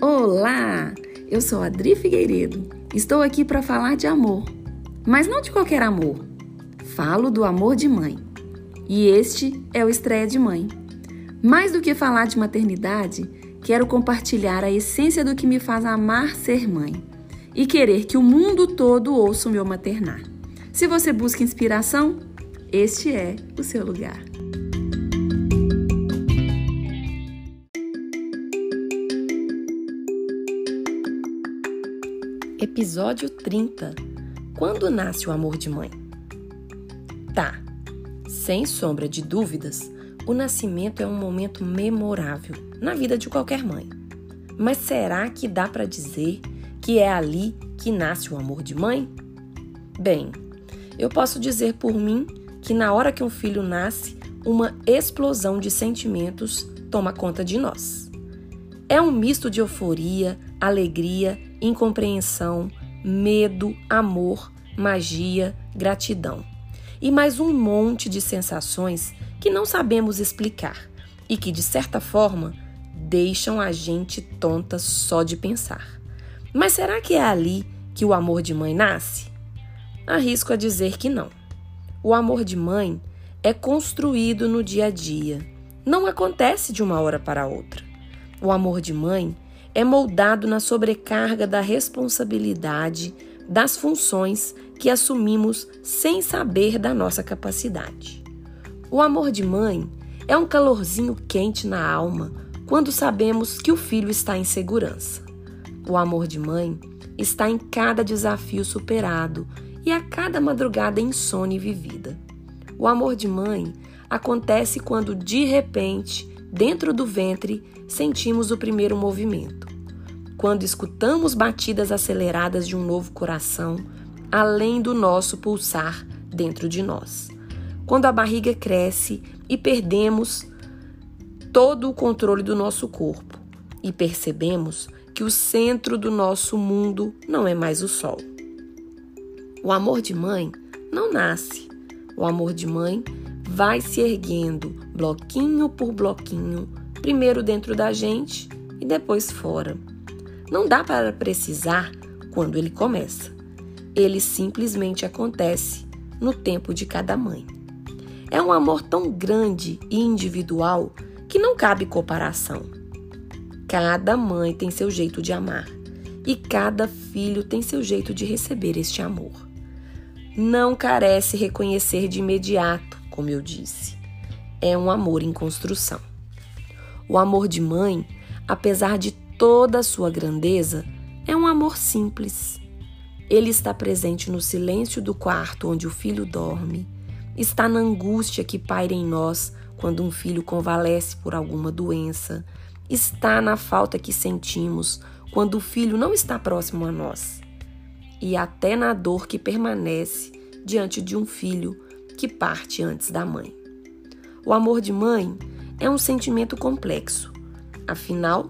Olá! Eu sou Adri Figueiredo. Estou aqui para falar de amor, mas não de qualquer amor. Falo do amor de mãe. E este é o Estreia de Mãe. Mais do que falar de maternidade, quero compartilhar a essência do que me faz amar ser mãe e querer que o mundo todo ouça o meu maternar. Se você busca inspiração, este é o seu lugar. Episódio 30 Quando nasce o amor de mãe? Tá, sem sombra de dúvidas, o nascimento é um momento memorável na vida de qualquer mãe. Mas será que dá para dizer que é ali que nasce o amor de mãe? Bem, eu posso dizer por mim que na hora que um filho nasce, uma explosão de sentimentos toma conta de nós. É um misto de euforia, alegria incompreensão, medo, amor, magia, gratidão. E mais um monte de sensações que não sabemos explicar e que, de certa forma, deixam a gente tonta só de pensar. Mas será que é ali que o amor de mãe nasce? Arrisco a dizer que não. O amor de mãe é construído no dia a dia, não acontece de uma hora para outra. O amor de mãe é moldado na sobrecarga da responsabilidade das funções que assumimos sem saber da nossa capacidade. O amor de mãe é um calorzinho quente na alma quando sabemos que o filho está em segurança. O amor de mãe está em cada desafio superado e a cada madrugada insone vivida. O amor de mãe acontece quando, de repente, dentro do ventre, sentimos o primeiro movimento quando escutamos batidas aceleradas de um novo coração, além do nosso pulsar dentro de nós. Quando a barriga cresce e perdemos todo o controle do nosso corpo e percebemos que o centro do nosso mundo não é mais o sol. O amor de mãe não nasce. O amor de mãe vai se erguendo bloquinho por bloquinho, primeiro dentro da gente e depois fora. Não dá para precisar quando ele começa. Ele simplesmente acontece no tempo de cada mãe. É um amor tão grande e individual que não cabe comparação. Cada mãe tem seu jeito de amar e cada filho tem seu jeito de receber este amor. Não carece reconhecer de imediato, como eu disse. É um amor em construção. O amor de mãe, apesar de toda a sua grandeza, é um amor simples. Ele está presente no silêncio do quarto onde o filho dorme, está na angústia que paira em nós quando um filho convalesce por alguma doença, está na falta que sentimos quando o filho não está próximo a nós, e até na dor que permanece diante de um filho que parte antes da mãe. O amor de mãe é um sentimento complexo, afinal,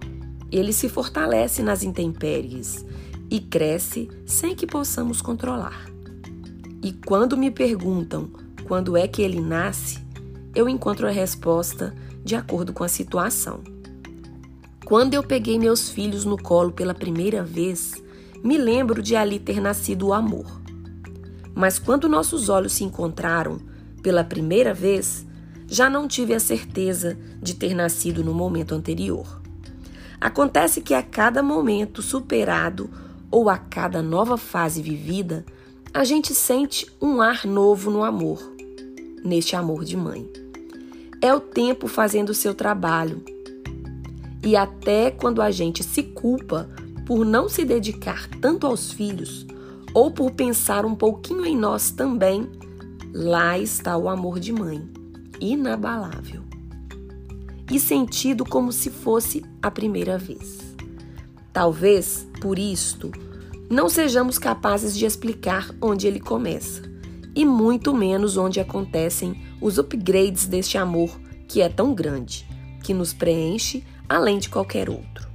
ele se fortalece nas intempéries e cresce sem que possamos controlar. E quando me perguntam quando é que ele nasce, eu encontro a resposta de acordo com a situação. Quando eu peguei meus filhos no colo pela primeira vez, me lembro de ali ter nascido o amor. Mas quando nossos olhos se encontraram pela primeira vez, já não tive a certeza de ter nascido no momento anterior. Acontece que a cada momento superado ou a cada nova fase vivida, a gente sente um ar novo no amor, neste amor de mãe. É o tempo fazendo o seu trabalho. E até quando a gente se culpa por não se dedicar tanto aos filhos ou por pensar um pouquinho em nós também, lá está o amor de mãe, inabalável e sentido como se fosse a primeira vez. Talvez, por isto, não sejamos capazes de explicar onde ele começa, e muito menos onde acontecem os upgrades deste amor que é tão grande, que nos preenche além de qualquer outro.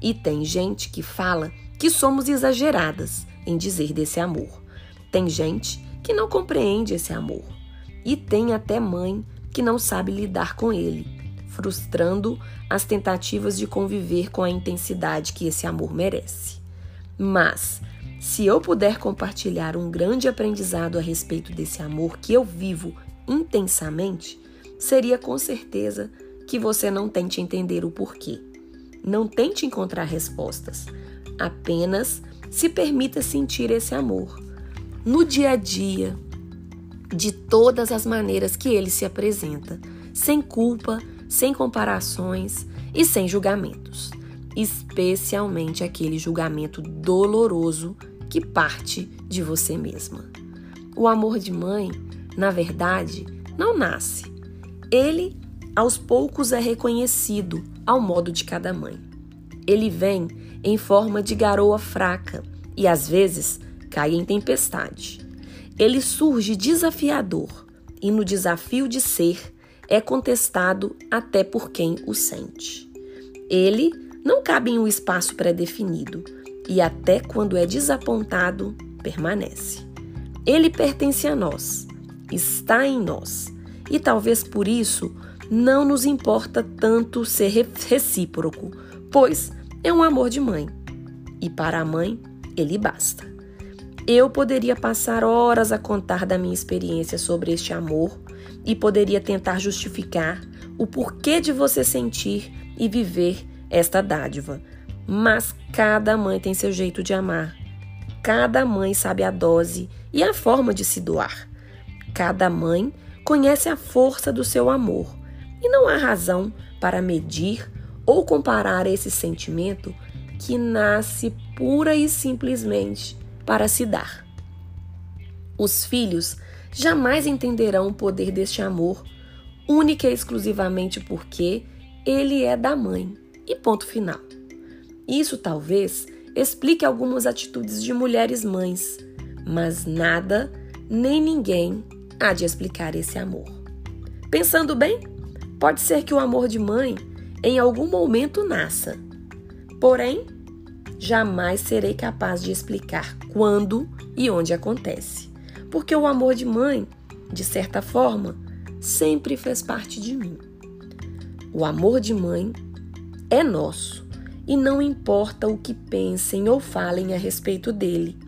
E tem gente que fala que somos exageradas em dizer desse amor. Tem gente que não compreende esse amor. E tem até mãe que não sabe lidar com ele frustrando as tentativas de conviver com a intensidade que esse amor merece. Mas, se eu puder compartilhar um grande aprendizado a respeito desse amor que eu vivo intensamente, seria com certeza que você não tente entender o porquê. Não tente encontrar respostas. Apenas se permita sentir esse amor no dia a dia, de todas as maneiras que ele se apresenta, sem culpa, sem comparações e sem julgamentos, especialmente aquele julgamento doloroso que parte de você mesma. O amor de mãe, na verdade, não nasce. Ele, aos poucos, é reconhecido ao modo de cada mãe. Ele vem em forma de garoa fraca e às vezes cai em tempestade. Ele surge desafiador e no desafio de ser é contestado até por quem o sente. Ele não cabe em um espaço pré-definido e até quando é desapontado, permanece. Ele pertence a nós, está em nós e talvez por isso não nos importa tanto ser recíproco, pois é um amor de mãe e para a mãe ele basta. Eu poderia passar horas a contar da minha experiência sobre este amor e poderia tentar justificar o porquê de você sentir e viver esta dádiva. Mas cada mãe tem seu jeito de amar. Cada mãe sabe a dose e a forma de se doar. Cada mãe conhece a força do seu amor e não há razão para medir ou comparar esse sentimento que nasce pura e simplesmente para se dar. Os filhos jamais entenderão o poder deste amor, única e exclusivamente porque ele é da mãe. E ponto final. Isso talvez explique algumas atitudes de mulheres mães, mas nada nem ninguém há de explicar esse amor. Pensando bem, pode ser que o amor de mãe em algum momento nasça. Porém, jamais serei capaz de explicar quando e onde acontece, porque o amor de mãe, de certa forma, sempre fez parte de mim. O amor de mãe é nosso e não importa o que pensem ou falem a respeito dele,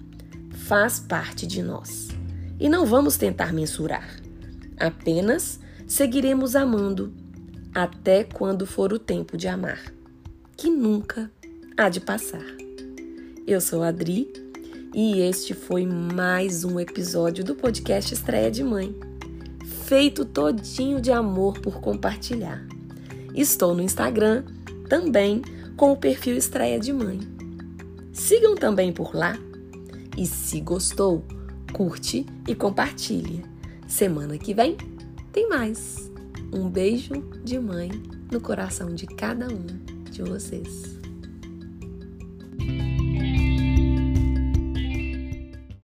faz parte de nós. E não vamos tentar mensurar, apenas seguiremos amando até quando for o tempo de amar, que nunca há de passar. Eu sou Adri e este foi mais um episódio do podcast Estreia de Mãe, feito todinho de amor por compartilhar. Estou no Instagram também com o perfil Estreia de Mãe. Sigam também por lá e se gostou, curte e compartilha. Semana que vem tem mais. Um beijo de mãe no coração de cada um de vocês.